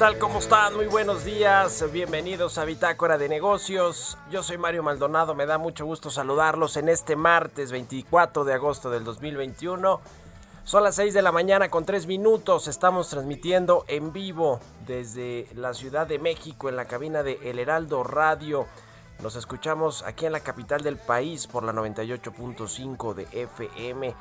Tal? ¿Cómo están? Muy buenos días. Bienvenidos a Bitácora de Negocios. Yo soy Mario Maldonado. Me da mucho gusto saludarlos en este martes 24 de agosto del 2021. Son las 6 de la mañana con 3 minutos. Estamos transmitiendo en vivo desde la Ciudad de México en la cabina de El Heraldo Radio. Nos escuchamos aquí en la capital del país por la 98.5 de FM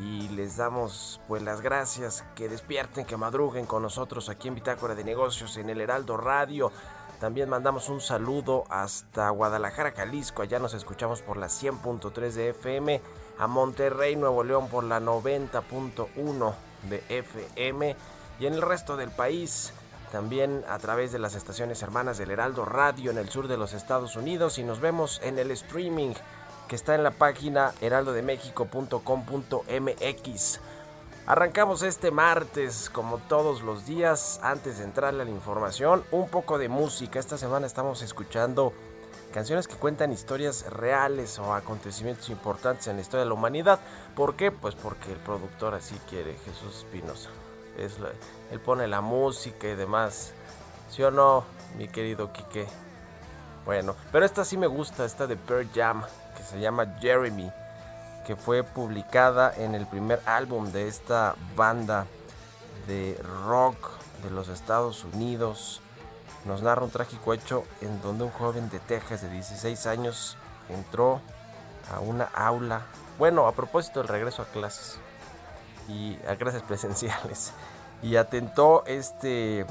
y les damos pues las gracias. Que despierten, que madruguen con nosotros aquí en Bitácora de Negocios en el Heraldo Radio. También mandamos un saludo hasta Guadalajara, Jalisco, allá nos escuchamos por la 100.3 de FM, a Monterrey, Nuevo León por la 90.1 de FM y en el resto del país también a través de las estaciones hermanas del Heraldo Radio en el sur de los Estados Unidos. Y nos vemos en el streaming que está en la página heraldodemexico.com.mx. Arrancamos este martes, como todos los días, antes de entrarle a la información, un poco de música. Esta semana estamos escuchando canciones que cuentan historias reales o acontecimientos importantes en la historia de la humanidad. ¿Por qué? Pues porque el productor así quiere, Jesús Espinosa. Es él pone la música y demás. ¿Sí o no, mi querido Quique? Bueno, pero esta sí me gusta, esta de Pearl Jam, se llama Jeremy, que fue publicada en el primer álbum de esta banda de rock de los Estados Unidos. Nos narra un trágico hecho en donde un joven de Texas de 16 años entró a una aula. Bueno, a propósito del regreso a clases y a clases presenciales. Y atentó este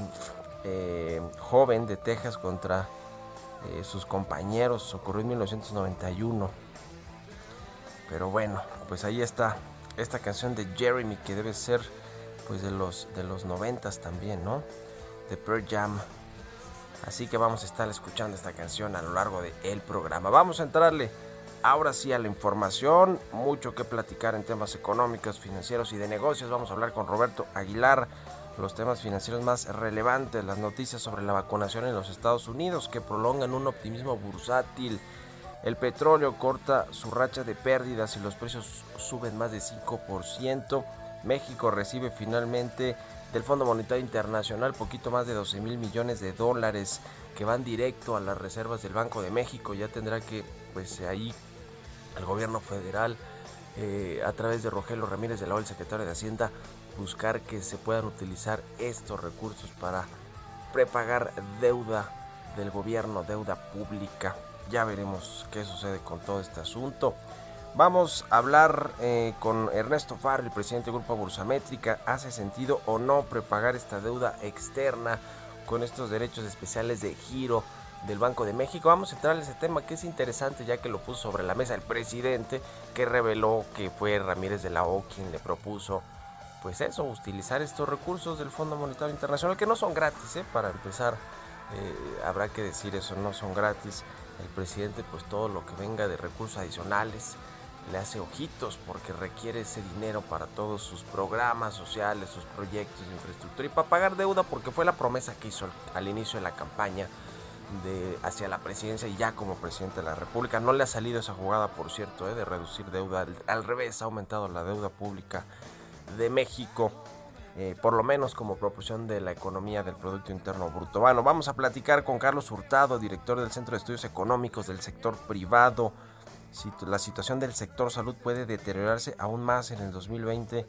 eh, joven de Texas contra eh, sus compañeros. Ocurrió en 1991. Pero bueno, pues ahí está esta canción de Jeremy que debe ser pues de los de los noventas también, ¿no? De Pearl Jam. Así que vamos a estar escuchando esta canción a lo largo del el programa. Vamos a entrarle ahora sí a la información. Mucho que platicar en temas económicos, financieros y de negocios. Vamos a hablar con Roberto Aguilar. Los temas financieros más relevantes, las noticias sobre la vacunación en los Estados Unidos que prolongan un optimismo bursátil. El petróleo corta su racha de pérdidas y los precios suben más de 5%. México recibe finalmente del Fondo Monetario Internacional poquito más de 12 mil millones de dólares que van directo a las reservas del Banco de México. Ya tendrá que, pues ahí, el gobierno federal, eh, a través de Rogelio Ramírez de la el secretario de Hacienda, buscar que se puedan utilizar estos recursos para prepagar deuda del gobierno, deuda pública. Ya veremos qué sucede con todo este asunto. Vamos a hablar eh, con Ernesto Farr, el presidente del Grupo Bursamétrica. ¿Hace sentido o no prepagar esta deuda externa con estos derechos especiales de giro del Banco de México? Vamos a entrar en ese tema que es interesante ya que lo puso sobre la mesa el presidente que reveló que fue Ramírez de la O quien le propuso pues eso, utilizar estos recursos del Fondo Monetario Internacional que no son gratis, ¿eh? para empezar eh, habrá que decir eso, no son gratis. El presidente pues todo lo que venga de recursos adicionales le hace ojitos porque requiere ese dinero para todos sus programas sociales, sus proyectos de infraestructura y para pagar deuda porque fue la promesa que hizo al inicio de la campaña hacia la presidencia y ya como presidente de la República. No le ha salido esa jugada, por cierto, eh, de reducir deuda. Al, revés, ha aumentado la deuda pública de México. Eh, por lo menos como proporción de la economía del Producto Interno Bruto. Bueno, vamos a platicar con Carlos Hurtado, director del Centro de Estudios Económicos del Sector Privado. La situación del sector salud puede deteriorarse aún más en el 2020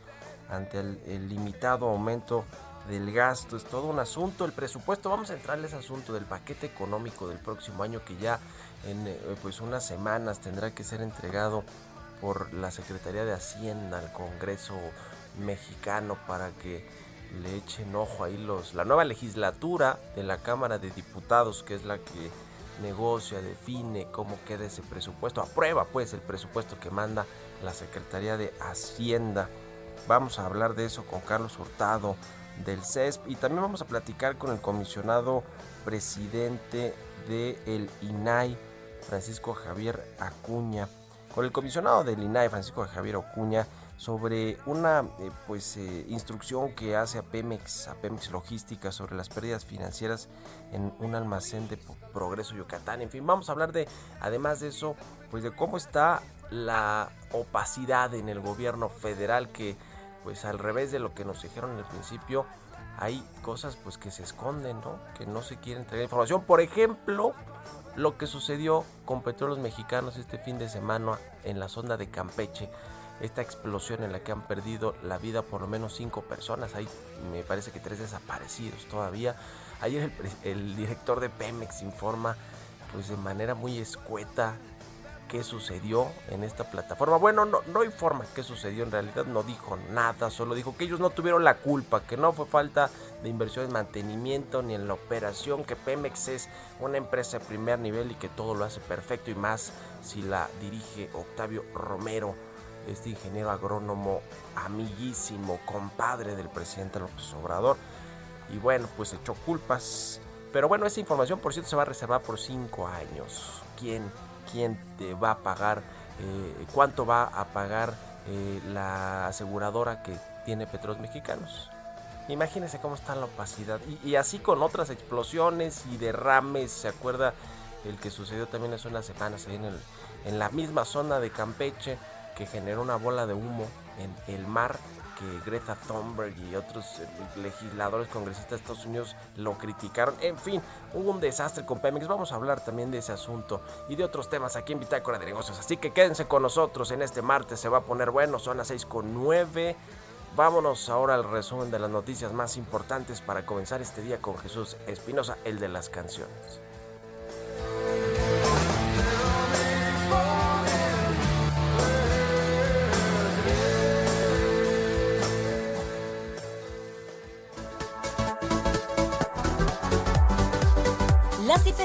ante el, limitado aumento del gasto. Es todo un asunto. El presupuesto, vamos a entrarle a ese asunto del paquete económico del próximo año que ya en eh, pues unas semanas tendrá que ser entregado por la Secretaría de Hacienda al Congreso mexicano para que le echen ojo ahí los la nueva legislatura de la Cámara de Diputados que es la que negocia, define cómo queda ese presupuesto, aprueba pues el presupuesto que manda la Secretaría de Hacienda. Vamos a hablar de eso con Carlos Hurtado del CESP y también vamos a platicar con el comisionado presidente del el INAI, Francisco Javier Acuña. Con el comisionado del INAI, Francisco Javier Acuña, sobre una eh, pues eh, instrucción que hace a Pemex, a Pemex Logística sobre las pérdidas financieras en un almacén de Progreso Yucatán. En fin, vamos a hablar de además de eso, pues de cómo está la opacidad en el gobierno federal que pues al revés de lo que nos dijeron en el principio, hay cosas pues que se esconden, ¿no? Que no se quieren entregar información. Por ejemplo, lo que sucedió con petróleos mexicanos este fin de semana en la sonda de Campeche esta explosión en la que han perdido la vida por lo menos cinco personas. Hay, me parece que tres desaparecidos todavía. Ayer el, el, director de Pemex informa, pues de manera muy escueta, qué sucedió en esta plataforma. Bueno, no, no informa qué sucedió en realidad, no dijo nada, solo dijo que ellos no tuvieron la culpa, que no fue falta de inversión en mantenimiento ni en la operación, que Pemex es una empresa de primer nivel y que todo lo hace perfecto y más si la dirige Octavio Romero este ingeniero agrónomo amiguísimo, compadre del presidente López Obrador. Y bueno, pues echó culpas. Pero bueno, esa información, por cierto, se va a reservar por cinco años. ¿Quién, quién te va a pagar? Eh, ¿Cuánto va a pagar eh, la aseguradora que tiene petróleos mexicanos? Imagínense cómo está la opacidad. Y, así con otras explosiones y derrames. ¿Se acuerda el que sucedió también hace unas semanas en la misma zona de Campeche? Que generó una bola de humo en el mar que Greta Thunberg y otros eh, legisladores congresistas de Estados Unidos lo criticaron. En fin, hubo un desastre con Pemex. Vamos a hablar también de ese asunto y de otros temas aquí en Bitácora de Negocios. Así que quédense con nosotros en este martes. Se va a poner bueno. Son las 6 con 9. Vámonos ahora al resumen de las noticias más importantes para comenzar este día con Jesús Espinosa, el de las canciones.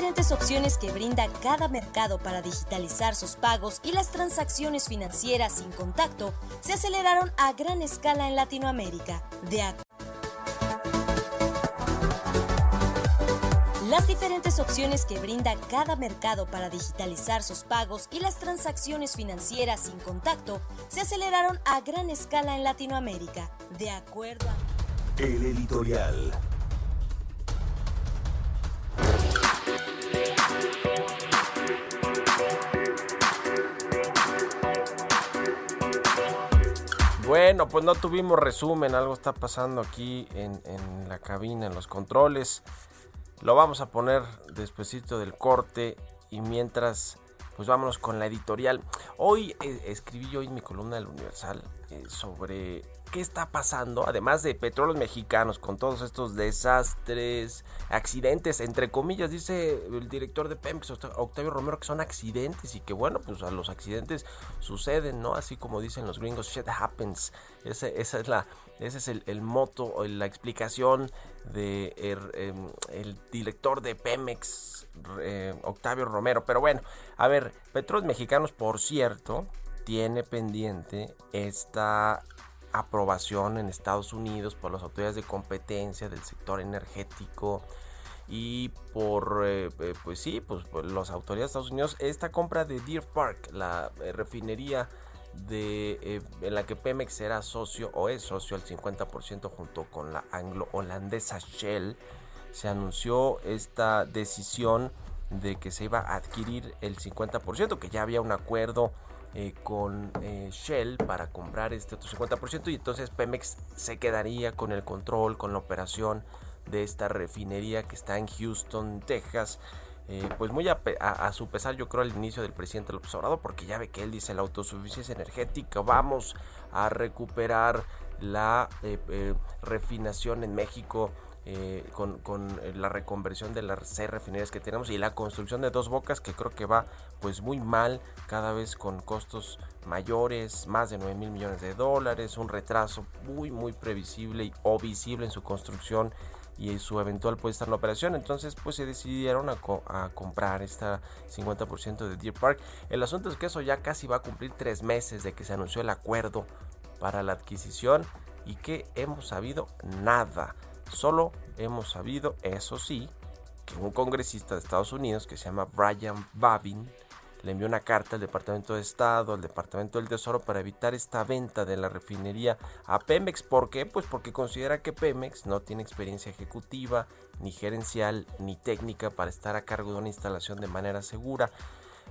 Diferentes opciones que brinda cada mercado para digitalizar sus pagos y las transacciones financieras sin contacto se aceleraron a gran escala en Latinoamérica. De las diferentes opciones que brinda cada mercado para digitalizar sus pagos y las transacciones financieras sin contacto se aceleraron a gran escala en Latinoamérica, de acuerdo a... El editorial. Bueno, pues no tuvimos resumen, algo está pasando aquí en, la cabina, en los controles. Lo vamos a poner despuesito del corte y mientras, pues vámonos con la editorial. Hoy eh, escribí yo en mi columna del Universal eh, sobre qué está pasando, además de petróleos mexicanos, con todos estos desastres, accidentes, entre comillas, dice el director de Pemex, Octavio Romero, que son accidentes y que bueno, pues los accidentes suceden, ¿no? Así como dicen los gringos, shit happens. Ese, esa es la, ese es el, el moto, la explicación de el, em, el director de Pemex, eh, Octavio Romero. Pero bueno, a ver, petróleos mexicanos, por cierto, tiene pendiente esta aprobación en Estados Unidos por las autoridades de competencia del sector energético y por, eh, eh, pues sí, pues por las autoridades de Estados Unidos, esta compra de Deer Park, la eh, refinería de, en la que Pemex era socio o es socio al 50% junto con la anglo-holandesa Shell, se anunció esta decisión de que se iba a adquirir el 50%, que ya había un acuerdo con Shell para comprar este otro 50% y entonces Pemex se quedaría con el control, con la operación de esta refinería que está en Houston, Texas. Eh, pues muy a, su pesar yo creo al inicio del presidente López Obrador porque ya ve que él dice la autosuficiencia energética vamos a recuperar la eh, eh, refinación en México con, con, la reconversión de las seis refinerías que tenemos y la construcción de dos bocas que creo que va pues muy mal cada vez con costos mayores más de 9 mil millones de dólares un retraso muy muy previsible o visible en su construcción y su eventual puesta en operación. Entonces, pues se decidieron a, comprar esta 50% de Deer Park. El asunto es que eso ya casi va a cumplir tres meses de que se anunció el acuerdo para la adquisición y que hemos sabido nada. Solo hemos sabido, eso sí, que un congresista de Estados Unidos que se llama Brian Babin le envió una carta al Departamento de Estado, al Departamento del Tesoro para evitar esta venta de la refinería a Pemex. ¿Por qué? Pues porque considera que Pemex no tiene experiencia ejecutiva, ni gerencial, ni técnica para estar a cargo de una instalación de manera segura.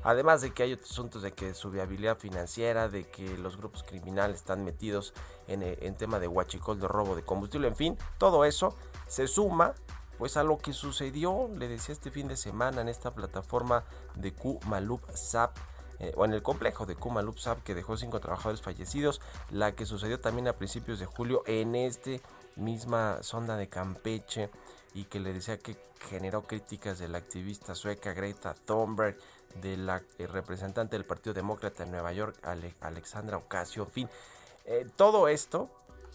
Además de que hay otros asuntos de que su viabilidad financiera, de que los grupos criminales están metidos en, eh, tema de huachicol, de robo de combustible, en fin, todo eso se suma pues a lo que sucedió, le decía este fin de semana en esta plataforma de Kumalup Zap, eh, o en el complejo de Kumalup Zap que dejó cinco trabajadores fallecidos, la que sucedió también a principios de julio en este misma sonda de Campeche y que le decía que generó críticas de la activista sueca Greta Thunberg, de la eh, representante del Partido Demócrata en Nueva York, Alexandra Ocasio, en fin, eh, todo esto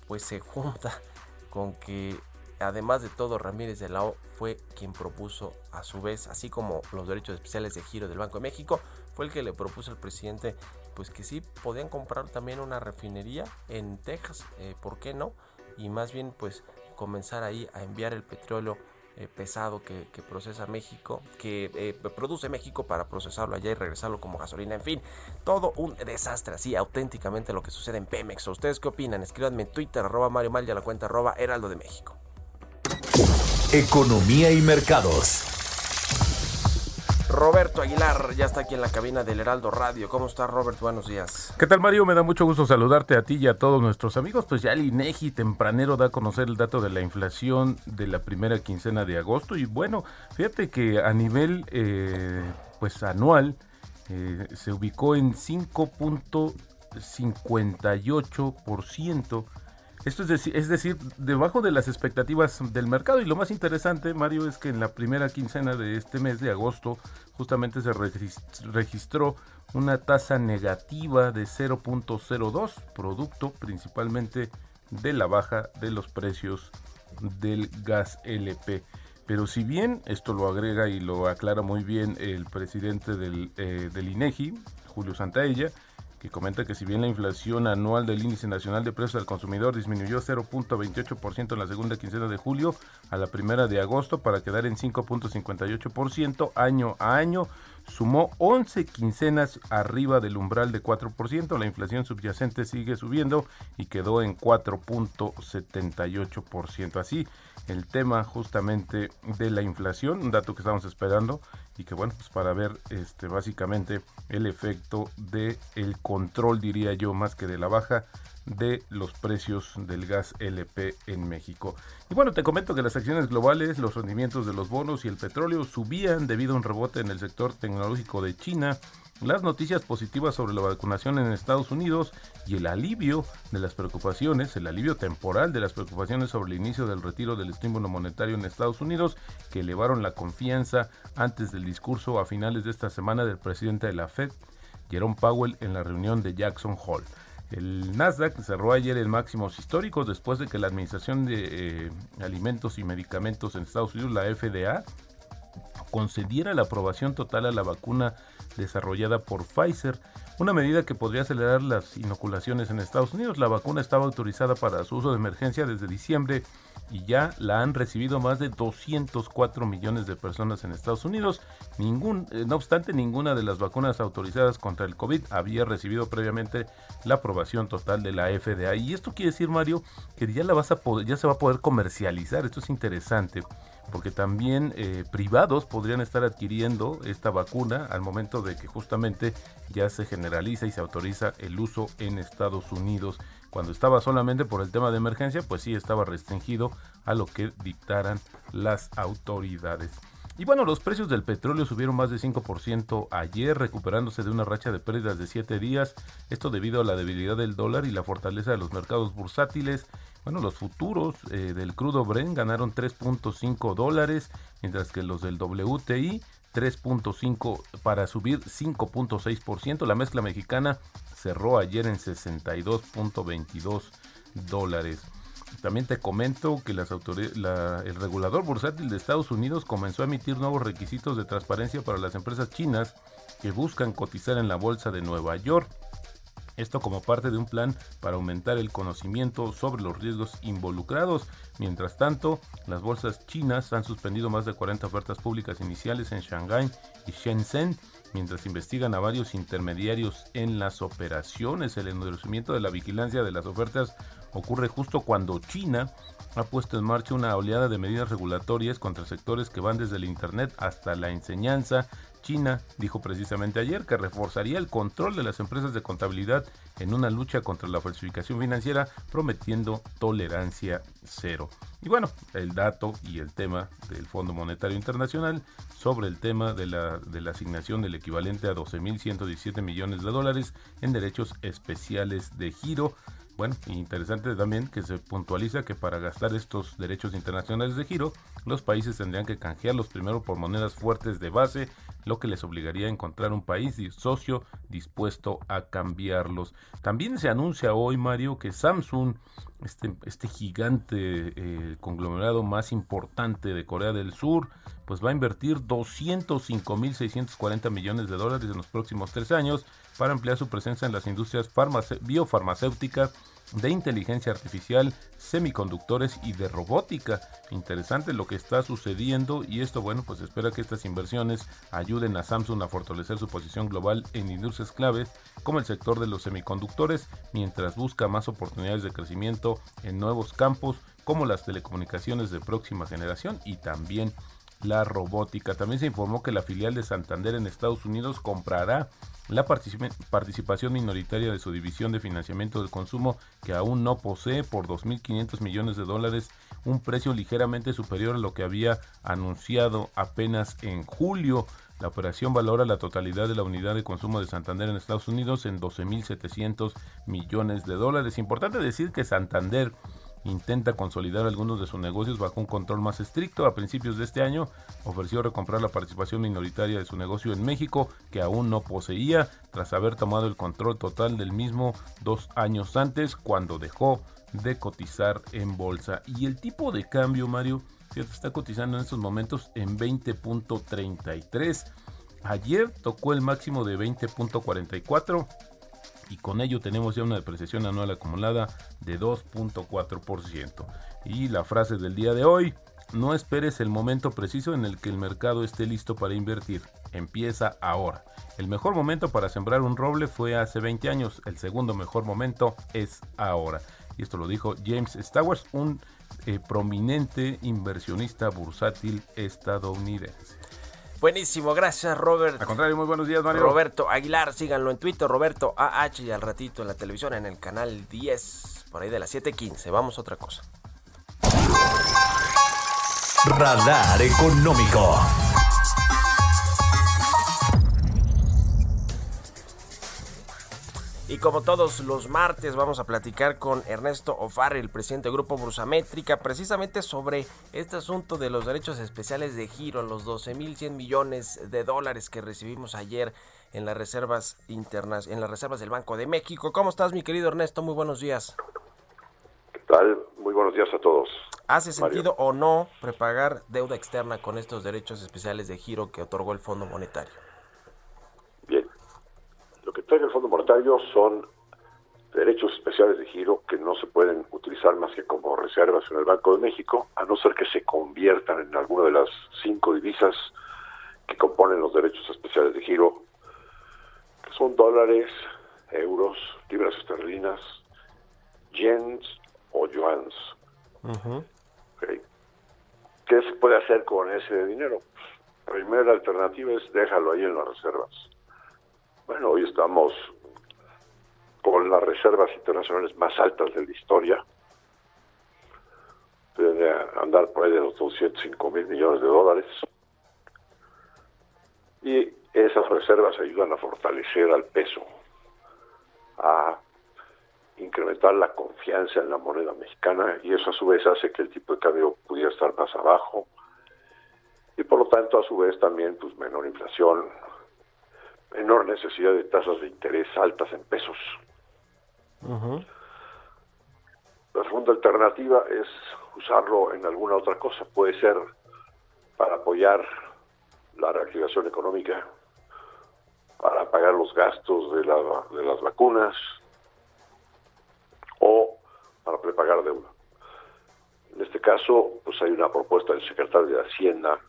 pues se junta con que Además de todo, Ramírez de la O fue quien propuso a su vez, así como los derechos especiales de giro del Banco de México, fue el que le propuso al presidente pues que sí podían comprar también una refinería en Texas, eh, ¿por qué no? Y más bien pues comenzar ahí a enviar el petróleo eh, pesado que, procesa México, que eh, produce México para procesarlo allá y regresarlo como gasolina. En fin, todo un desastre, así auténticamente lo que sucede en Pemex. ¿Ustedes qué opinan? Escríbanme en Twitter, arroba Mario Mal a la cuenta arroba Heraldo de México. Economía y mercados. Roberto Aguilar ya está aquí en la cabina del Heraldo Radio. ¿Cómo está Robert? Buenos días. ¿Qué tal Mario? Me da mucho gusto saludarte a ti y a todos nuestros amigos. Pues ya el INEGI tempranero da a conocer el dato de la inflación de la primera quincena de agosto y bueno, fíjate que a nivel eh, pues anual eh, se ubicó en 5.58% esto es decir, es decir, debajo de las expectativas del mercado. Y lo más interesante, Mario, es que en la primera quincena de este mes de agosto justamente se registró una tasa negativa de 0.02, producto principalmente de la baja de los precios del gas LP. Pero si bien, esto lo agrega y lo aclara muy bien el presidente del, eh, del INEGI, Julio Santaella, que comenta que si bien la inflación anual del índice nacional de precios al consumidor disminuyó 0.28% en la segunda quincena de julio a la primera de agosto para quedar en 5.58% año a año, sumó 11 quincenas arriba del umbral de 4%. La inflación subyacente sigue subiendo y quedó en 4.78%. Así, el tema justamente de la inflación, un dato que estamos esperando y que bueno, pues para ver este básicamente el efecto de el control diría yo más que de la baja de los precios del gas LP en México. Y bueno, te comento que las acciones globales, los rendimientos de los bonos y el petróleo subían debido a un rebote en el sector tecnológico de China, las noticias positivas sobre la vacunación en Estados Unidos y el alivio de las preocupaciones, el alivio temporal de las preocupaciones sobre el inicio del retiro del estímulo monetario en Estados Unidos, que elevaron la confianza antes del discurso a finales de esta semana del presidente de la Fed, Jerome Powell, en la reunión de Jackson Hole. El Nasdaq cerró ayer en máximos históricos después de que la Administración de eh, Alimentos y Medicamentos en Estados Unidos, la FDA, concediera la aprobación total a la vacuna desarrollada por Pfizer, una medida que podría acelerar las inoculaciones en Estados Unidos. La vacuna estaba autorizada para su uso de emergencia desde diciembre y ya la han recibido más de 204 millones de personas en Estados Unidos. Ningún, eh, no obstante, ninguna de las vacunas autorizadas contra el COVID había recibido previamente la aprobación total de la FDA. Y esto quiere decir, Mario, que ya la vas a ya se va a poder comercializar. Esto es interesante porque también eh, privados podrían estar adquiriendo esta vacuna al momento de que justamente ya se generaliza y se autoriza el uso en Estados Unidos. Cuando estaba solamente por el tema de emergencia, pues sí estaba restringido a lo que dictaran las autoridades. Y bueno, los precios del petróleo subieron más de 5% ayer, recuperándose de una racha de pérdidas de 7 días. Esto debido a la debilidad del dólar y la fortaleza de los mercados bursátiles. Bueno, los futuros eh, del crudo Brent ganaron 3.5 dólares, mientras que los del WTI 3.5 para subir 5.6%. La mezcla mexicana cerró ayer en 62.22 dólares. También te comento que el regulador bursátil de Estados Unidos comenzó a emitir nuevos requisitos de transparencia para las empresas chinas que buscan cotizar en la bolsa de Nueva York. Esto como parte de un plan para aumentar el conocimiento sobre los riesgos involucrados. Mientras tanto, las bolsas chinas han suspendido más de 40 ofertas públicas iniciales en Shanghái y Shenzhen, mientras investigan a varios intermediarios en las operaciones. El endurecimiento de la vigilancia de las ofertas ocurre justo cuando China ha puesto en marcha una oleada de medidas regulatorias contra sectores que van desde el Internet hasta la enseñanza, China dijo precisamente ayer que reforzaría el control de las empresas de contabilidad en una lucha contra la falsificación financiera, prometiendo tolerancia cero. Y bueno, el dato y el tema del Fondo Monetario Internacional sobre el tema de la, de la asignación del equivalente a 12.117 millones de dólares en derechos especiales de giro bueno, interesante también que se puntualiza que para gastar estos derechos internacionales de giro, los países tendrían que canjearlos primero por monedas fuertes de base, lo que les obligaría a encontrar un país socio dispuesto a cambiarlos. También se anuncia hoy, Mario, que Samsung, este, este gigante eh, conglomerado más importante de Corea del Sur, pues va a invertir 205.640 millones de dólares en los próximos tres años para ampliar su presencia en las industrias biofarmacéuticas de inteligencia artificial, semiconductores y de robótica. Interesante lo que está sucediendo y esto, bueno, pues espera que estas inversiones ayuden a Samsung a fortalecer su posición global en industrias claves como el sector de los semiconductores, mientras busca más oportunidades de crecimiento en nuevos campos como las telecomunicaciones de próxima generación y también la robótica. También se informó que la filial de Santander en Estados Unidos comprará la participación minoritaria de su división de financiamiento del consumo que aún no posee por 2.500 millones de dólares, un precio ligeramente superior a lo que había anunciado apenas en julio. La operación valora la totalidad de la unidad de consumo de Santander en Estados Unidos en 12.700 millones de dólares. Importante decir que Santander intenta consolidar algunos de sus negocios bajo un control más estricto. A principios de este año ofreció recomprar la participación minoritaria de su negocio en México, que aún no poseía, tras haber tomado el control total del mismo dos años antes, cuando dejó de cotizar en bolsa. Y el tipo de cambio, Mario, está cotizando en estos momentos en 20.33. Ayer tocó el máximo de 20.44 y con ello tenemos ya una depreciación anual acumulada de 2.4%. Y la frase del día de hoy, no esperes el momento preciso en el que el mercado esté listo para invertir, empieza ahora. El mejor momento para sembrar un roble fue hace 20 años, el segundo mejor momento es ahora. Y esto lo dijo James Stowers, un eh, prominente inversionista bursátil estadounidense. Buenísimo, gracias Robert. Al contrario, muy buenos días Mario. Roberto Aguilar, síganlo en Twitter, Roberto AH y al ratito en la televisión en el canal 10, por ahí de las 7.15. Vamos a otra cosa. Radar Económico. Y como todos los martes vamos a platicar con Ernesto Ofar, el presidente del Grupo Brusamétrica, precisamente sobre este asunto de los derechos especiales de giro, los 12.100 millones de dólares que recibimos ayer en las reservas internas, en las reservas del Banco de México. ¿Cómo estás, mi querido Ernesto? Muy buenos días. ¿Qué tal? Muy buenos días a todos. ¿Hace sentido o no prepagar deuda externa con estos derechos especiales de giro que otorgó el Fondo Monetario? Lo que trae el Fondo Monetario son derechos especiales de giro que no se pueden utilizar más que como reservas en el Banco de México, a no ser que se conviertan en alguna de las cinco divisas que componen los derechos especiales de giro, que son dólares, euros, libras esterlinas, yens o yuans. Okay. ¿Qué se puede hacer con ese dinero? La primera alternativa es déjalo ahí en las reservas. Bueno, hoy estamos con las reservas internacionales más altas de la historia. Debe andar por ahí de los 205 mil millones de dólares. Y esas reservas ayudan a fortalecer al peso, a incrementar la confianza en la moneda mexicana y eso a su vez hace que el tipo de cambio pudiera estar más abajo y por lo tanto a su vez también pues menor inflación, menor necesidad de tasas de interés altas en pesos. La segunda alternativa es usarlo en alguna otra cosa, puede ser para apoyar la reactivación económica, para pagar los gastos de, la, de las vacunas, o para prepagar deuda. En este caso, pues hay una propuesta del secretario de Hacienda,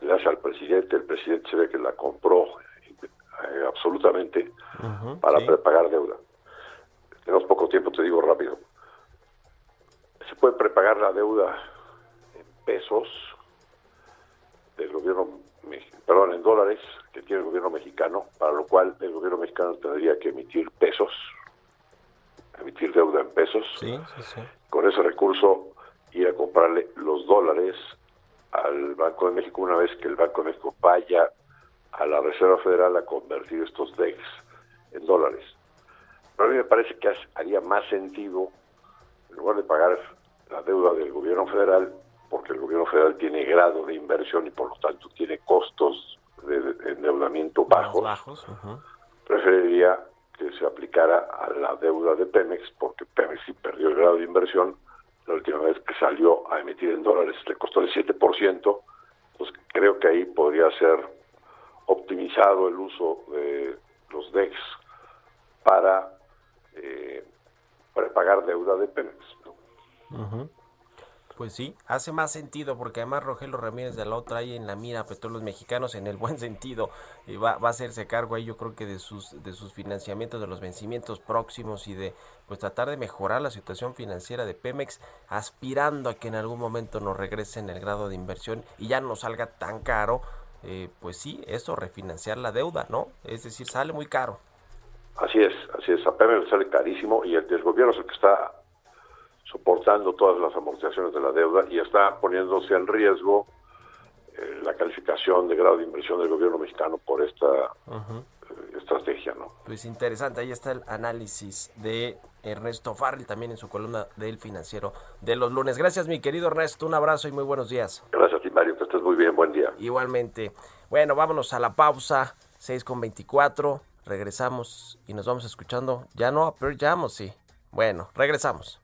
le hace al presidente, el presidente se ve que la compró eh, absolutamente para prepagar deuda. Tenemos poco tiempo, te digo rápido. Se puede prepagar la deuda en pesos del gobierno, perdón, en dólares que tiene el gobierno mexicano, para lo cual el gobierno mexicano tendría que emitir pesos emitir deuda en pesos. Con ese recurso ir a comprarle los dólares al Banco de México una vez que el Banco de México vaya a la Reserva Federal a convertir estos DEX en dólares. Pero a mí me parece que haría más sentido, en lugar de pagar la deuda del gobierno federal, porque el gobierno federal tiene grado de inversión y por lo tanto tiene costos de, endeudamiento bajos, bajos preferiría que se aplicara a la deuda de Pemex, porque Pemex sí perdió el grado de inversión. La última vez que salió a emitir en dólares le costó el 7%, pues creo que ahí podría ser optimizado el uso de los DEX para eh, prepagar deuda de Pemex. Pues sí, hace más sentido porque además Rogelio Ramírez de la otra ahí en la mira a petróleos mexicanos en el buen sentido y va, va a hacerse cargo ahí yo creo que de sus de sus financiamientos de los vencimientos próximos y de pues tratar de mejorar la situación financiera de Pemex aspirando a que en algún momento nos regresen el grado de inversión y ya no salga tan caro eh, pues sí eso refinanciar la deuda no es decir sale muy caro. Así es así es a Pemex sale carísimo y el, el gobierno es el que está soportando todas las amortizaciones de la deuda y está poniéndose en riesgo eh, la calificación de grado de inversión del gobierno mexicano por esta eh, estrategia, ¿no? Pues interesante, ahí está el análisis de Ernesto Farrell también en su columna del financiero de los lunes. Gracias mi querido Ernesto, un abrazo y muy buenos días. Gracias a ti Mario, que estés muy bien, buen día. Igualmente. Bueno, vámonos a la pausa, 6 con 24, regresamos y nos vamos escuchando, ya no, pero ya sí. Bueno, regresamos.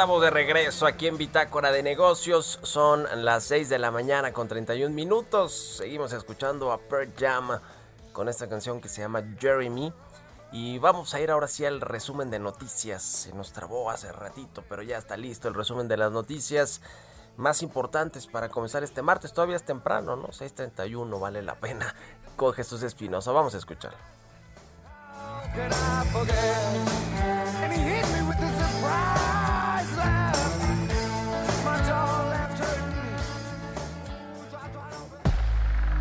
Estamos de regreso aquí en Bitácora de Negocios. Son las 6 de la mañana con 31 minutos. Seguimos escuchando a Pearl Jam con esta canción que se llama Jeremy. Y vamos a ir ahora sí al resumen de noticias. Se nos trabó hace ratito, pero ya está listo el resumen de las noticias más importantes para comenzar este martes. Todavía es temprano, ¿no? 6.31, vale la pena. Con Jesús Espinosa, vamos a escuchar.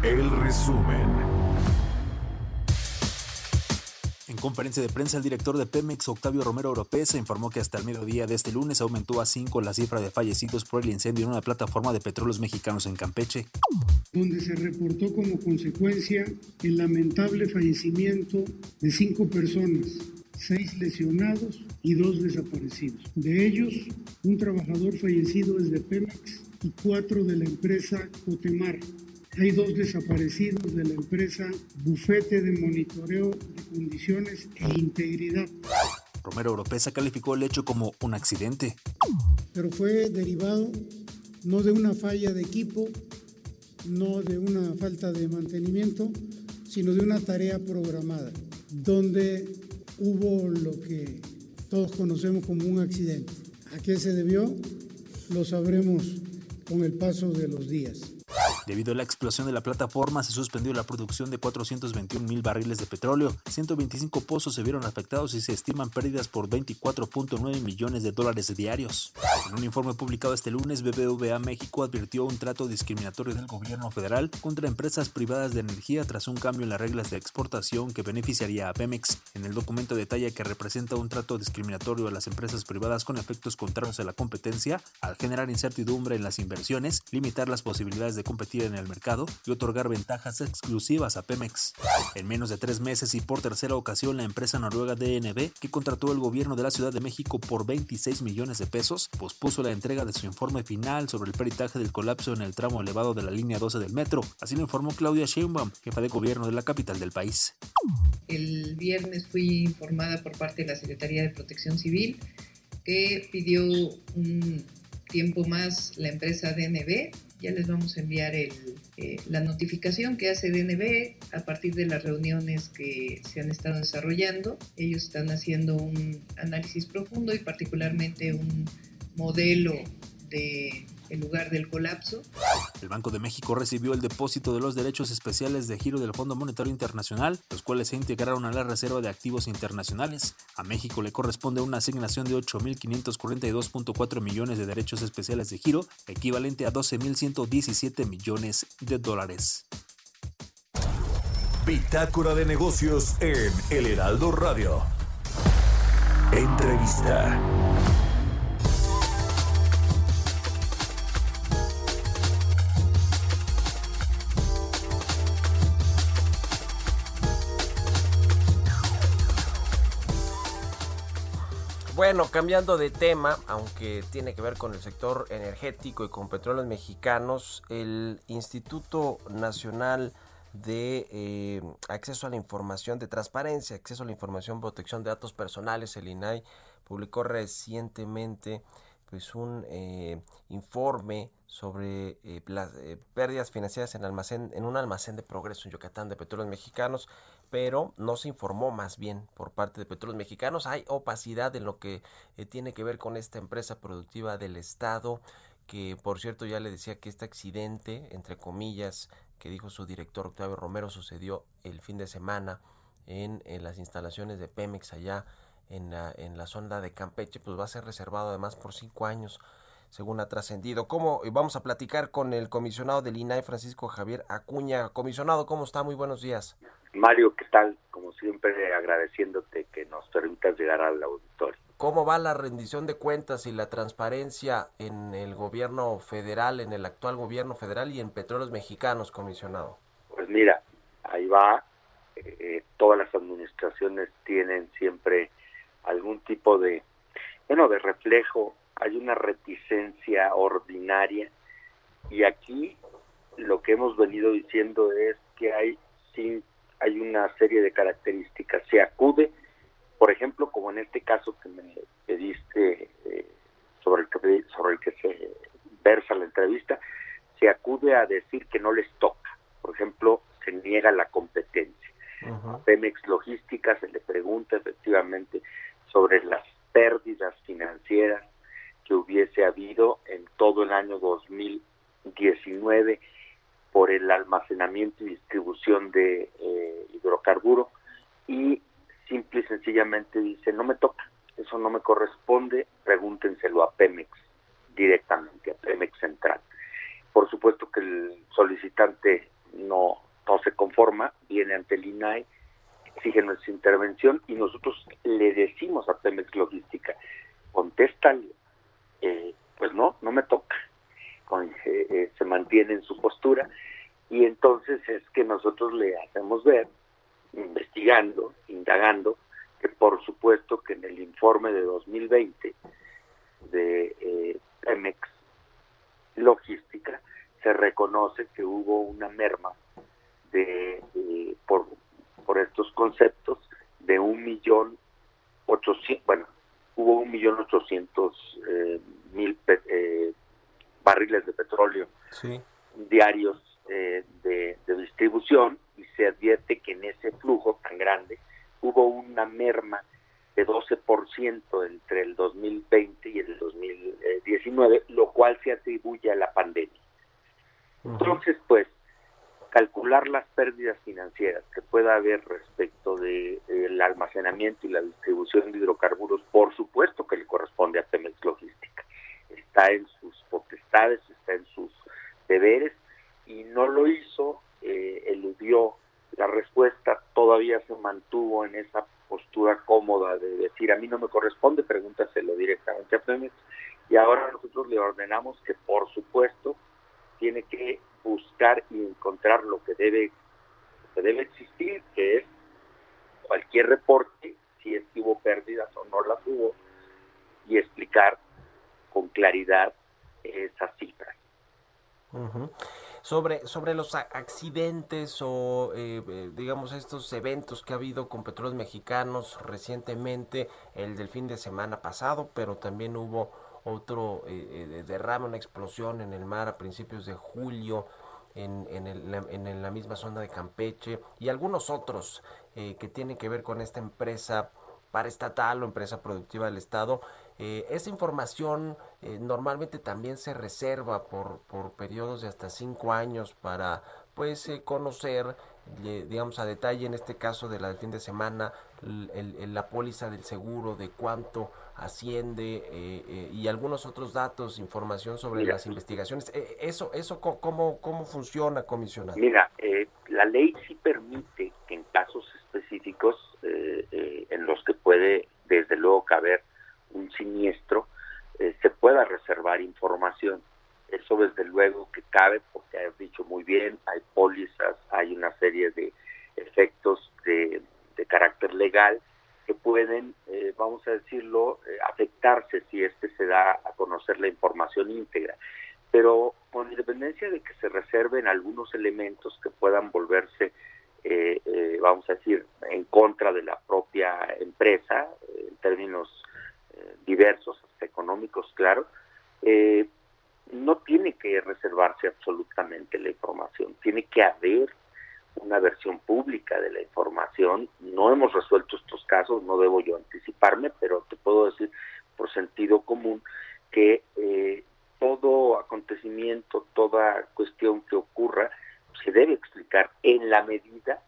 El resumen. En conferencia de prensa, el director de Pemex, Octavio Romero Oropesa, informó que hasta el mediodía de este lunes aumentó a 5 la cifra de fallecidos por el incendio en una plataforma de petróleos mexicanos en Campeche. Donde se reportó como consecuencia el lamentable fallecimiento de cinco personas, seis lesionados y dos desaparecidos. De ellos, un trabajador fallecido desde Pemex y cuatro de la empresa Cotemar, hay dos desaparecidos de la empresa Bufete de Monitoreo de Condiciones e Integridad. Romero Oropesa calificó el hecho como un accidente. Pero fue derivado no de una falla de equipo, no de una falta de mantenimiento, sino de una tarea programada, donde hubo lo que todos conocemos como un accidente. ¿A qué se debió? Lo sabremos con el paso de los días. Debido a la explosión de la plataforma, se suspendió la producción de 421 mil barriles de petróleo. 125 pozos se vieron afectados y se estiman pérdidas por 24.9 millones de dólares diarios. En un informe publicado este lunes, BBVA México advirtió un trato discriminatorio del gobierno federal contra empresas privadas de energía tras un cambio en las reglas de exportación que beneficiaría a Pemex. En el documento detalla que representa un trato discriminatorio a las empresas privadas con efectos contrarios a la competencia, al generar incertidumbre en las inversiones, limitar las posibilidades de competir en el mercado y otorgar ventajas exclusivas a Pemex. En menos de tres meses y por tercera ocasión, la empresa noruega DNB, que contrató el gobierno de la Ciudad de México por 26 millones de pesos, pospuso la entrega de su informe final sobre el peritaje del colapso en el tramo elevado de la línea 12 del metro. Así lo informó Claudia Sheinbaum, jefa de gobierno de la capital del país. El viernes fui informada por parte de la Secretaría de Protección Civil que pidió un tiempo más la empresa DNB ya les vamos a enviar el, eh, la notificación que hace DNB a partir de las reuniones que se han estado desarrollando. Ellos están haciendo un análisis profundo y particularmente un modelo de el lugar del colapso. El Banco de México recibió el depósito de los derechos especiales de giro del Fondo Monetario Internacional, los cuales se integraron a la Reserva de Activos Internacionales. A México le corresponde una asignación de 8.542.4 millones de derechos especiales de giro, equivalente a 12.117 millones de dólares. Bitácora de negocios en El Heraldo Radio. Entrevista. Bueno, cambiando de tema, aunque tiene que ver con el sector energético y con petróleos mexicanos, el Instituto Nacional de eh, Acceso a la Información, de Transparencia, Acceso a la Información, Protección de Datos Personales, el INAI, publicó recientemente pues un eh, informe sobre eh, las pérdidas financieras en en un almacén de progreso en Yucatán de petróleos mexicanos pero no se informó más bien por parte de Petróleos Mexicanos. Hay opacidad en lo que eh, tiene que ver con esta empresa productiva del Estado, que por cierto ya le decía que este accidente, entre comillas, que dijo su director Octavio Romero, sucedió el fin de semana en, las instalaciones de Pemex allá en la, en la zona de Campeche, pues va a ser reservado además por cinco años según ha trascendido. ¿Cómo? Vamos a platicar con el comisionado del INAI, Francisco Javier Acuña. Comisionado, ¿cómo está? Muy buenos días. Mario, ¿qué tal? Como siempre, agradeciéndote que nos permitas llegar al auditorio. ¿Cómo va la rendición de cuentas y la transparencia en el gobierno federal, en el actual gobierno federal y en petróleos mexicanos, comisionado? Pues mira, ahí va. Eh, todas las administraciones tienen siempre algún tipo de, bueno, de reflejo. Hay una reticencia ordinaria y aquí lo que hemos venido diciendo es que hay cinco hay una serie de características. Se acude, por ejemplo, como en este caso que me pediste eh, sobre, el que, sobre el que se versa la entrevista, se acude a decir que no les toca. Por ejemplo, se niega la competencia. Pemex Logística se le pregunta efectivamente sobre las pérdidas financieras que hubiese habido en todo el año 2019 por el almacenamiento y distribución de eh, hidrocarburo y simple y sencillamente dice no me toca, eso no me corresponde, pregúntenselo a Pemex directamente, a Pemex Central. Por supuesto que el solicitante no, no se conforma, viene ante el INAI, exige nuestra intervención y nosotros le decimos a Pemex Logística, contéstale, eh, pues no, no me toca. Eh, eh, se mantiene en su postura y entonces es que nosotros le hacemos ver, investigando, indagando, que por supuesto que en el informe de 2020 de eh, Pemex Logística se reconoce que hubo una merma de, por, por estos conceptos de un millón ochocientos, bueno, hubo un millón ochocientos eh, mil eh, barriles de petróleo diarios eh, de, distribución y se advierte que en ese flujo tan grande hubo una merma de 12% entre el 2020 y el 2019, lo cual se atribuye a la pandemia. Entonces, pues, calcular las pérdidas financieras que pueda haber respecto del de, almacenamiento y la distribución de hidrocarburos, por supuesto que le corresponde a Pemex Logística. Está en sus potestades, está en sus deberes y no lo hizo, eh, eludió la respuesta, todavía se mantuvo en esa postura cómoda de decir a mí no me corresponde, pregúntaselo directamente a Pemex y ahora nosotros le ordenamos que por supuesto tiene que buscar y encontrar lo que debe, que debe existir, que es cualquier reporte, si es que hubo pérdidas o no las hubo, y explicar con claridad esas cifras. Sobre, sobre los accidentes o eh, eh, digamos estos eventos que ha habido con petróleos mexicanos recientemente, el del fin de semana pasado, pero también hubo otro eh, derrame, una explosión en el mar a principios de julio en, en, el, en la misma zona de Campeche y algunos otros eh, que tienen que ver con esta empresa paraestatal o empresa productiva del Estado. Eh, esa información eh, normalmente también se reserva por, por periodos de hasta cinco años para pues conocer digamos a detalle en este caso de la del fin de semana el, la póliza del seguro de cuánto asciende eh, eh, y algunos otros datos, información sobre las investigaciones. Eh, eso, eso cómo, cómo funciona, comisionado. Mira, la ley sí permite que en casos específicos en los que puede desde luego caber siniestro, se pueda reservar información. Eso desde luego que cabe porque has dicho muy bien, hay pólizas, hay una serie de efectos de, de carácter legal que pueden, eh, vamos a decirlo, eh, afectarse si este se da a conocer la información íntegra. Pero con independencia de que se reserven algunos elementos que puedan volverse, eh, vamos a decir, en contra de la propia empresa, en términos diversos, económicos, claro, no tiene que reservarse absolutamente la información, tiene que haber una versión pública de la información. No hemos resuelto estos casos, no debo yo anticiparme, pero te puedo decir por sentido común que eh, todo acontecimiento, toda cuestión que ocurra, se debe explicar en la medida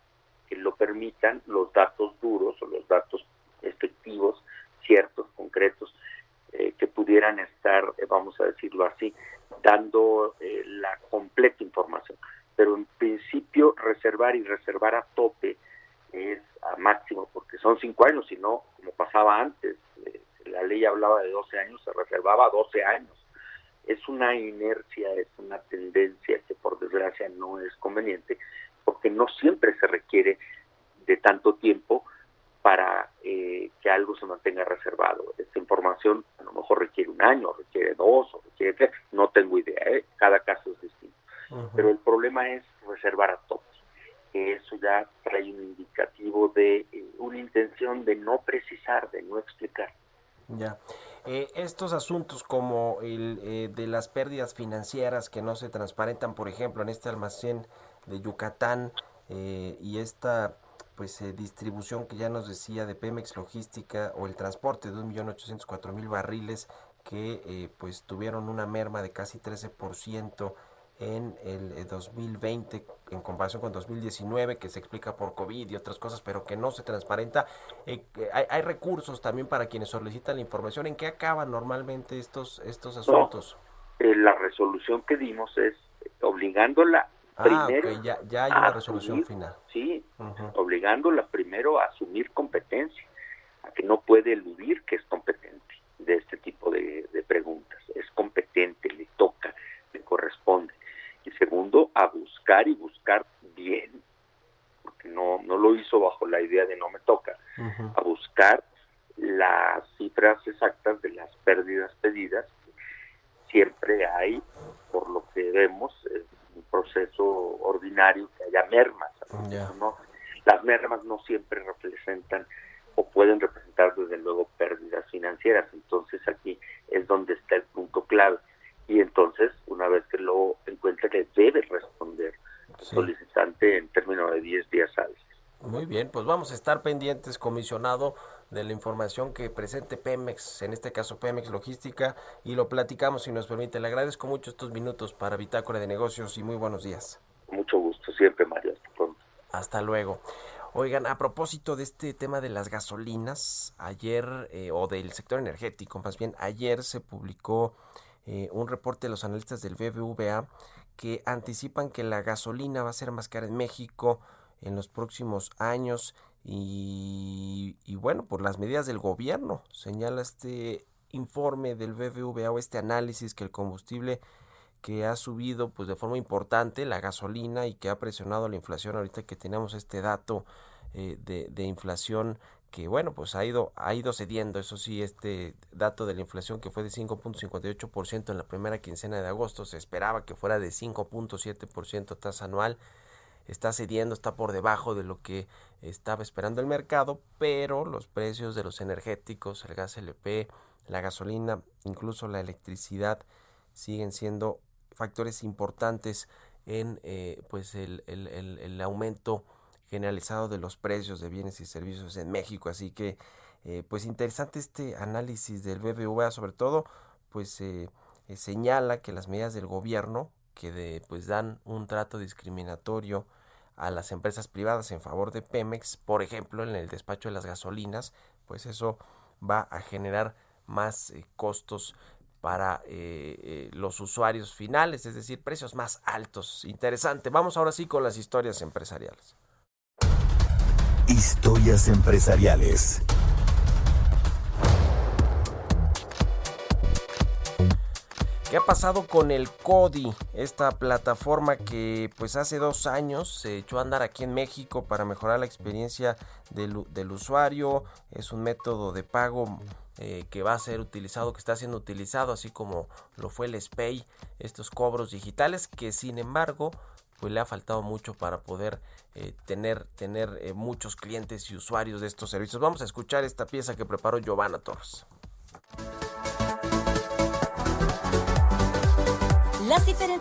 que lo permitan los datos duros o los datos efectivos, ciertos, concretos, eh, que pudieran estar, eh, vamos a decirlo así, dando la completa información pero en principio reservar y reservar a tope es a máximo, porque son cinco años, si no, como pasaba antes, eh, la ley hablaba de 12 años, se reservaba 12 años. Es una inercia, es una tendencia que por desgracia no es conveniente, porque no siempre se requiere de tanto tiempo para eh, que algo se mantenga reservado. Esta información a lo mejor requiere un año, requiere dos, o requiere tres, no tengo idea, ¿eh? cada caso es distinto pero el problema es reservar a todos. Eso ya trae un indicativo de eh, una intención de no precisar, de no explicar. Ya. Eh, estos asuntos como el eh, de las pérdidas financieras que no se transparentan, por ejemplo, en este almacén de Yucatán y esta pues eh, distribución que ya nos decía de Pemex Logística o el transporte de 1.804.000 barriles que eh, pues tuvieron una merma de casi 13% en el 2020 eh, en comparación con 2019 que se explica por COVID y otras cosas pero que no se transparenta. Hay, hay, recursos también para quienes solicitan la información. En qué acaban normalmente estos estos asuntos la resolución que dimos es obligándola Ah, primero ya, ya, hay una resolución final. Sí, obligándola primero a asumir competencia, a que no puede eludir que es competente de este tipo de, preguntas. Es competente, le toca, le corresponde. Y segundo, a buscar y buscar bien, porque no, no lo hizo bajo la idea de no me toca, a buscar las cifras exactas de las pérdidas pedidas. Siempre hay, por lo que vemos, eh, proceso ordinario que haya mermas. ¿no? Las mermas no siempre representan o pueden representar desde luego pérdidas financieras. Entonces aquí es donde está el punto clave. Y entonces, una vez que lo encuentre, le debe responder el solicitante en términos de 10 días hábiles. Muy bien, pues vamos a estar pendientes, comisionado, de la información que presente Pemex, en este caso Pemex Logística, y lo platicamos si nos permite. Le agradezco mucho estos minutos para Bitácora de Negocios y muy buenos días. Mucho gusto, siempre, Mario. Hasta pronto. Hasta luego. Oigan, a propósito de este tema de las gasolinas, ayer, eh, o del sector energético, más bien, ayer se publicó eh, un reporte de los analistas del BBVA que anticipan que la gasolina va a ser más cara en México en los próximos años y, bueno, por las medidas del gobierno, señala este informe del BBVA o este análisis que el combustible que ha subido pues de forma importante la gasolina y que ha presionado la inflación ahorita que tenemos este dato eh, de, de, inflación que bueno pues ha ido ha ido cediendo eso sí este dato de la inflación que fue de 5.58% en la primera quincena de agosto se esperaba que fuera de 5.7% tasa anual está cediendo, está por debajo de lo que estaba esperando el mercado, pero los precios de los energéticos, el gas LP, la gasolina, incluso la electricidad, siguen siendo factores importantes en eh, pues el, el, el, aumento generalizado de los precios de bienes y servicios en México. Así que, eh, pues interesante este análisis del BBVA, sobre todo, pues eh, señala que las medidas del gobierno que pues dan un trato discriminatorio a las empresas privadas en favor de Pemex, por ejemplo, en el despacho de las gasolinas, pues eso va a generar más eh, costos para eh, eh, los usuarios finales, es decir, precios más altos. Interesante. Vamos ahora sí con las historias empresariales. Historias empresariales. ¿Qué ha pasado con el CODI? Esta plataforma que pues hace dos años se echó a andar aquí en México para mejorar la experiencia del, usuario. Es un método de pago eh, que va a ser utilizado, que está siendo utilizado, así como lo fue el SPAY, estos cobros digitales, que sin embargo pues le ha faltado mucho para poder eh, tener, tener eh, muchos clientes y usuarios de estos servicios. Vamos a escuchar esta pieza que preparó Giovanna Torres.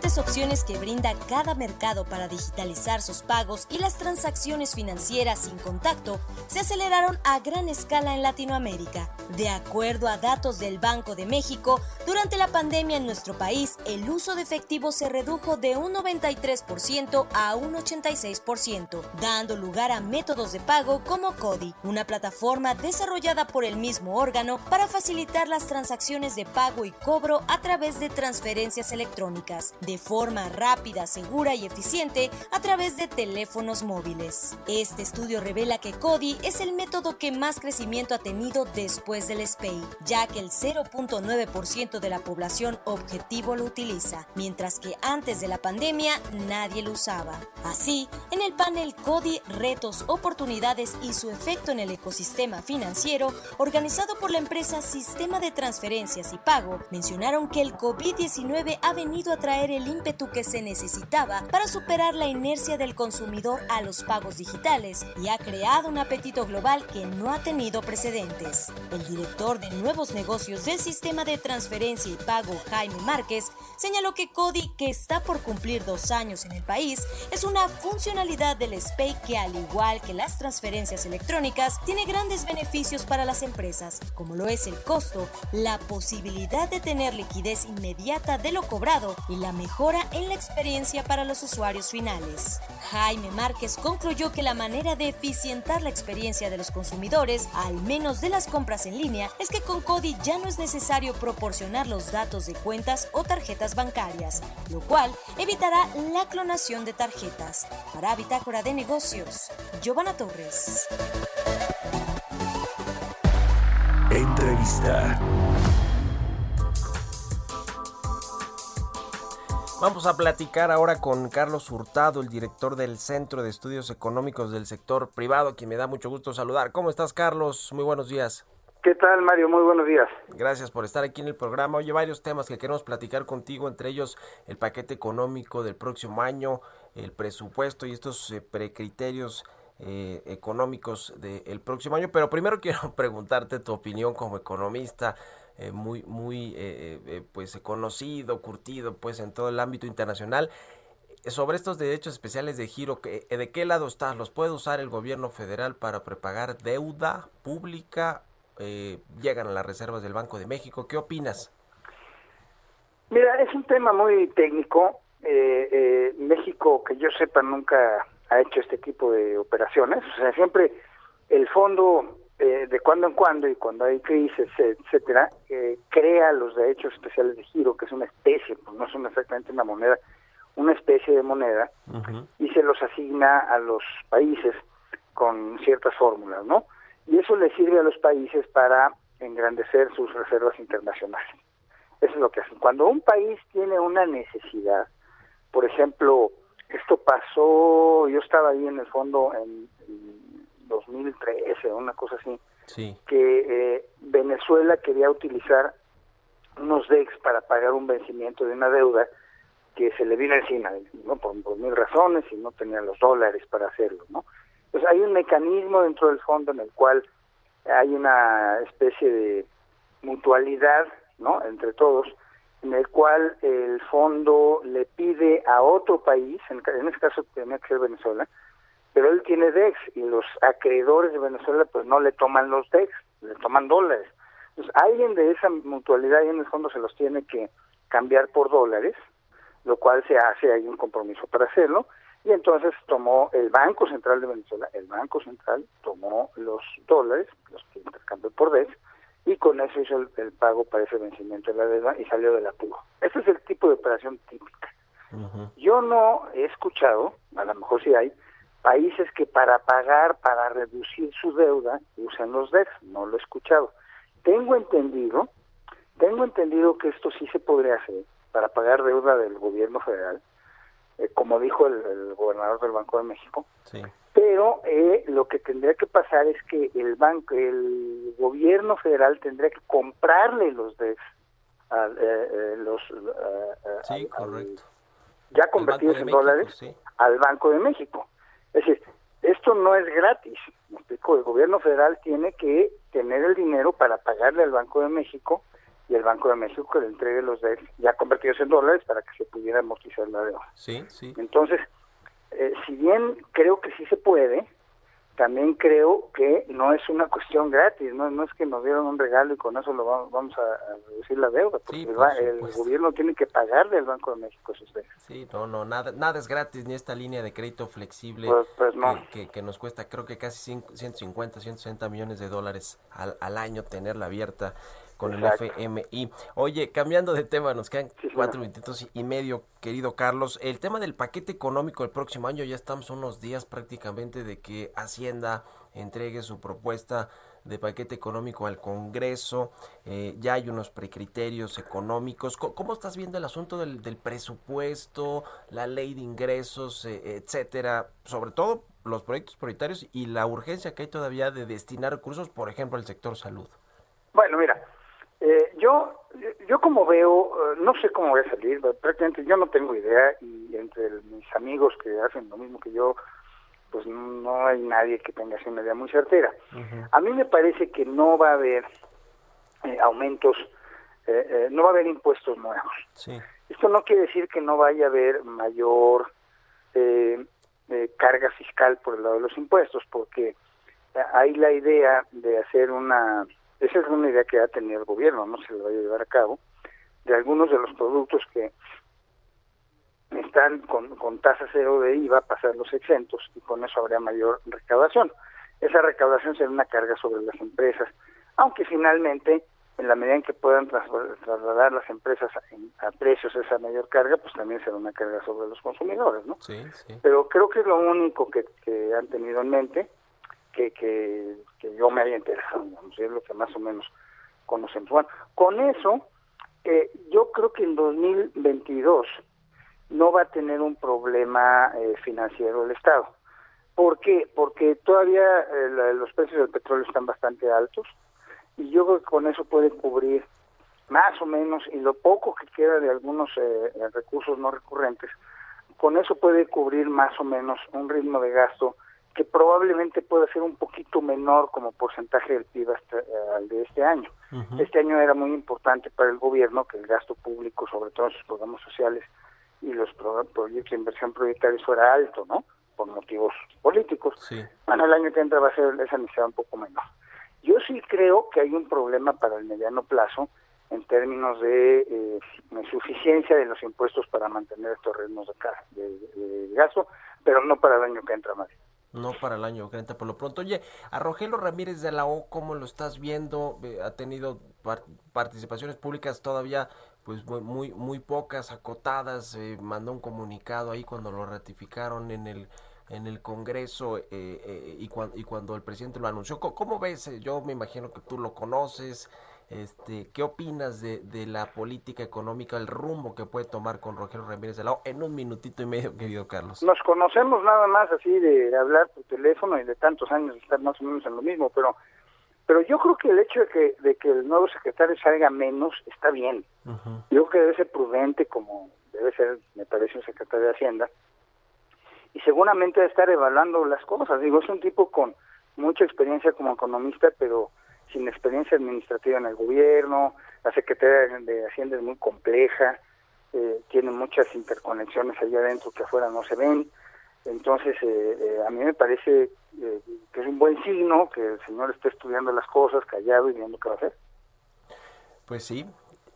Diferentes opciones que brinda cada mercado para digitalizar sus pagos y las transacciones financieras sin contacto se aceleraron a gran escala en Latinoamérica. De acuerdo a datos del Banco de México, durante la pandemia en nuestro país el uso de efectivo se redujo de un 93% a un 86%, dando lugar a métodos de pago como CODI, una plataforma desarrollada por el mismo órgano para facilitar las transacciones de pago y cobro a través de transferencias electrónicas de forma rápida, segura y eficiente a través de teléfonos móviles. Este estudio revela que CODI es el método que más crecimiento ha tenido después del SPAY, ya que el 0.9% de la población objetivo lo utiliza, mientras que antes de la pandemia nadie lo usaba. Así, en el panel CODI, retos, oportunidades y su efecto en el ecosistema financiero, organizado por la empresa Sistema de Transferencias y Pago, mencionaron que el COVID-19 ha venido a traer el ímpetu que se necesitaba para superar la inercia del consumidor a los pagos digitales y ha creado un apetito global que no ha tenido precedentes. El El director de nuevos negocios del sistema de transferencia y pago, Jaime Márquez, señaló que CODI, que está por cumplir dos años en el país, es una funcionalidad del SPAY que, al igual que las transferencias electrónicas, tiene grandes beneficios para las empresas, como lo es el costo, la posibilidad de tener liquidez inmediata de lo cobrado y la mejora en la experiencia para los usuarios finales. Jaime Márquez concluyó que la manera de eficientar la experiencia de los consumidores, al menos de las compras en línea, es que con CODI ya no es necesario proporcionar los datos de cuentas o tarjetas bancarias, lo cual evitará la clonación de tarjetas. Para Bitácora de Negocios, Giovanna Torres. Entrevista. Vamos a platicar ahora con Carlos Hurtado, el director del Centro de Estudios Económicos del Sector Privado, quien me da mucho gusto saludar. ¿Cómo estás, Carlos? Muy buenos días. ¿Qué tal, Mario? Muy buenos días. Gracias por estar aquí en el programa. Oye, varios temas que queremos platicar contigo, entre ellos el paquete económico del próximo año, el presupuesto y estos eh, precriterios eh, económicos del próximo año. Pero primero quiero preguntarte tu opinión como economista. Eh, muy, muy eh, eh, pues conocido, curtido pues en todo el ámbito internacional. Sobre estos derechos especiales de giro, ¿de qué lado estás? ¿Los puede usar el gobierno federal para prepagar deuda pública? ¿Llegan a las reservas del Banco de México? ¿Qué opinas? Mira, es un tema muy técnico. México, que yo sepa, nunca ha hecho este tipo de operaciones. O sea, siempre el fondo eh, de cuando en cuando y cuando hay crisis, etcétera, eh, crea los derechos especiales de giro, que es una especie, pues no son exactamente una moneda, una especie de moneda, y se los asigna a los países con ciertas fórmulas, ¿no? Y eso le sirve a los países para engrandecer sus reservas internacionales. Eso es lo que hacen. Cuando un país tiene una necesidad, por ejemplo, esto pasó, yo estaba ahí en el fondo en 2013, una cosa así, que eh, Venezuela quería utilizar unos DEX para pagar un vencimiento de una deuda que se le vino encima, ¿no? por, mil razones y no tenía los dólares para hacerlo. ¿no? Entonces hay un mecanismo dentro del fondo en el cual hay una especie de mutualidad ¿no? entre todos, en el cual el fondo le pide a otro país, en, en este caso tenía que ser Venezuela, pero él tiene DEX y los acreedores de Venezuela pues no le toman los DEX, le toman dólares. Entonces alguien de esa mutualidad y en el fondo se los tiene que cambiar por dólares, lo cual se hace, hay un compromiso para hacerlo, y entonces tomó el Banco Central de Venezuela, el Banco Central tomó los dólares, los que intercambió por DEX, y con eso hizo el, pago para ese vencimiento de la deuda y salió del apuro. Ese es el tipo de operación típica. Yo no he escuchado, a lo mejor sí hay, países que para pagar, para reducir su deuda, usan los DEX, no lo he escuchado. Tengo entendido, tengo entendido que esto sí se podría hacer para pagar deuda del gobierno federal, eh, como dijo el, gobernador del Banco de México. Pero eh, lo que tendría que pasar es que el banco, el gobierno federal tendría que comprarle los DEX a eh, los sí, correcto. ya convertidos en dólares al Banco de México. Es decir, esto no es gratis. El gobierno federal tiene que tener el dinero para pagarle al Banco de México y el Banco de México que le entregue los DEX ya convertidos en dólares para que se pudiera amortizar la deuda. Sí, sí. Entonces, eh, si bien creo que sí se puede, también creo que no es una cuestión gratis, no, no es que nos dieron un regalo y con eso lo vamos, a, reducir la deuda, porque el, gobierno tiene que pagarle al Banco de México esos deudas. Sí, no, no, nada, nada es gratis, ni esta línea de crédito flexible pues, pues que, que, nos cuesta creo que casi 150, 160 millones de dólares al, al año tenerla abierta con el FMI. Oye, cambiando de tema, nos quedan cuatro minutos y medio, querido Carlos. El tema del paquete económico del próximo año, ya estamos unos días prácticamente de que Hacienda entregue su propuesta de paquete económico al Congreso, eh, ya hay unos precriterios económicos. ¿Cómo, estás viendo el asunto del, presupuesto, la ley de ingresos, eh, etcétera? Sobre todo los proyectos prioritarios y la urgencia que hay todavía de destinar recursos, por ejemplo, al sector salud. Bueno, mira, yo, yo como veo, eh, no sé cómo voy a salir, prácticamente yo no tengo idea y entre mis amigos que hacen lo mismo que yo, pues no hay nadie que tenga así una idea muy certera. A mí me parece que no va a haber eh, aumentos, eh, no va a haber impuestos nuevos. Esto no quiere decir que no vaya a haber mayor carga fiscal por el lado de los impuestos, porque hay la idea de hacer una, esa es una idea que ha tenido el gobierno, no se lo va a llevar a cabo, de algunos de los productos que están con, con tasa cero de IVA, pasar los exentos y con eso habría mayor recaudación. Esa recaudación será una carga sobre las empresas, aunque finalmente, en la medida en que puedan trasladar las empresas a, precios esa mayor carga, pues también será una carga sobre los consumidores, ¿no? Sí, sí. Pero creo que es lo único que, que han tenido en mente, que, que, yo me haya interesado, digamos, es lo que más o menos conocemos. Bueno, con eso, eh, yo creo que en 2022 no va a tener un problema eh, financiero el Estado. ¿Por qué? Porque todavía eh, los precios del petróleo están bastante altos y yo creo que con eso puede cubrir más o menos, y lo poco que queda de algunos eh, recursos no recurrentes, con eso puede cubrir más o menos un ritmo de gasto que probablemente pueda ser un poquito menor como porcentaje del PIB hasta, al de este año. Este año era muy importante para el gobierno que el gasto público, sobre todo en sus programas sociales, y los proyectos de inversión prioritaria fuera alto, ¿no? Por motivos políticos. Sí. Bueno, el año que entra va a ser esa necesidad un poco menor. Yo sí creo que hay un problema para el mediano plazo en términos de eh, suficiencia de los impuestos para mantener estos ritmos de, de, gasto, pero no para el año que entra más. No para el año que entra por lo pronto. Oye, a Rogelio Ramírez de la O, ¿cómo lo estás viendo? Eh, ha tenido participaciones públicas todavía pues muy muy pocas acotadas eh, mandó un comunicado ahí cuando lo ratificaron en el en el Congreso eh, eh, y, y cuando el presidente lo anunció cómo, ves yo me imagino que tú lo conoces este qué opinas de, de la política económica el rumbo que puede tomar con Rogelio Ramírez de la en un minutito y medio querido Carlos nos conocemos nada más así de hablar por teléfono y de tantos años estar más o menos en lo mismo pero pero yo creo que el hecho de que, de que el nuevo secretario salga menos está bien. Yo creo que debe ser prudente, como debe ser, me parece, un secretario de Hacienda. Y seguramente debe estar evaluando las cosas. Digo, es un tipo con mucha experiencia como economista, pero sin experiencia administrativa en el gobierno. La Secretaría de Hacienda es muy compleja, eh, tiene muchas interconexiones allá adentro que afuera no se ven. Entonces, eh, eh, a mí me parece eh, que es un buen signo que el señor esté estudiando las cosas, callado y viendo qué va a hacer. Pues sí,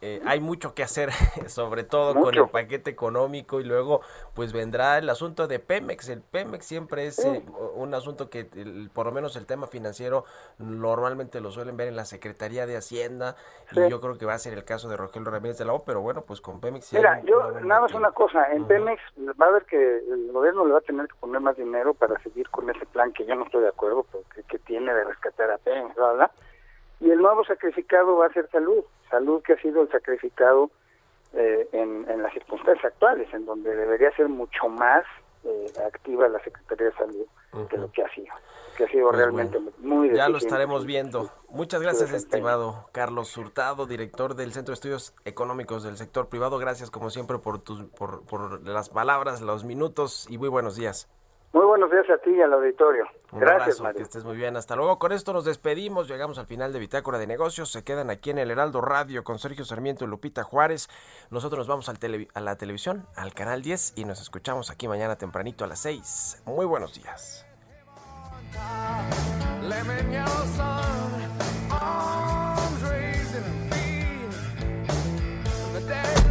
eh, hay mucho que hacer, sobre todo con el paquete económico y luego pues vendrá el asunto de Pemex. El Pemex siempre es eh, un asunto que por lo menos el tema financiero normalmente lo suelen ver en la Secretaría de Hacienda y yo creo que va a ser el caso de Rogelio Ramírez de la O, pero bueno, pues con Pemex... Mira, yo nada más una cosa, en Pemex va a ver que el gobierno le va a tener que poner más dinero para seguir con ese plan que yo no estoy de acuerdo, porque que tiene de rescatar a Pemex, ¿verdad? Y el nuevo sacrificado va a ser salud, salud que ha sido el sacrificado eh, en, las circunstancias actuales, en donde debería ser mucho más eh, activa la Secretaría de Salud que lo que ha sido, que ha sido pues realmente muy Ya lo estaremos viendo. Muchas gracias, estimado Carlos Hurtado, director del Centro de Estudios Económicos del Sector Privado. Gracias, como siempre, por, tus, por, por las palabras, los minutos y muy buenos días. Muy buenos días a ti y al auditorio. Gracias, Mario. Que estés muy bien. Hasta luego. Con esto nos despedimos. Llegamos al final de Bitácora de Negocios. Se quedan aquí en el Heraldo Radio con Sergio Sarmiento y Lupita Juárez. Nosotros nos vamos al a la televisión, al canal 10, y nos escuchamos aquí mañana tempranito a las 6. Muy buenos días.